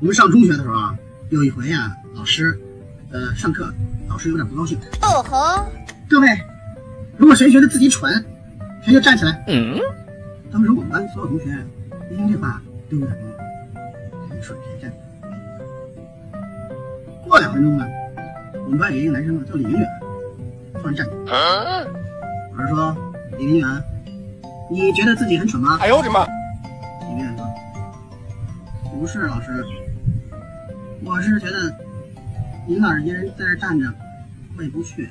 我们上中学的时候啊，有一回呀、老师，呃，上课，老师有点不高兴。哦吼，各位，如果谁觉得自己蠢，谁就站起来。嗯，当时我们班所有同学一听这话都有点懵，谁蠢谁站。过两分钟呢，我们班有一个男生啊，叫李明远，突然站起来，老师说：“李明远，你觉得自己很蠢吗？”哎呦我的妈！：“不是，老师，我是觉得您老师一人在这站着，我也不去。”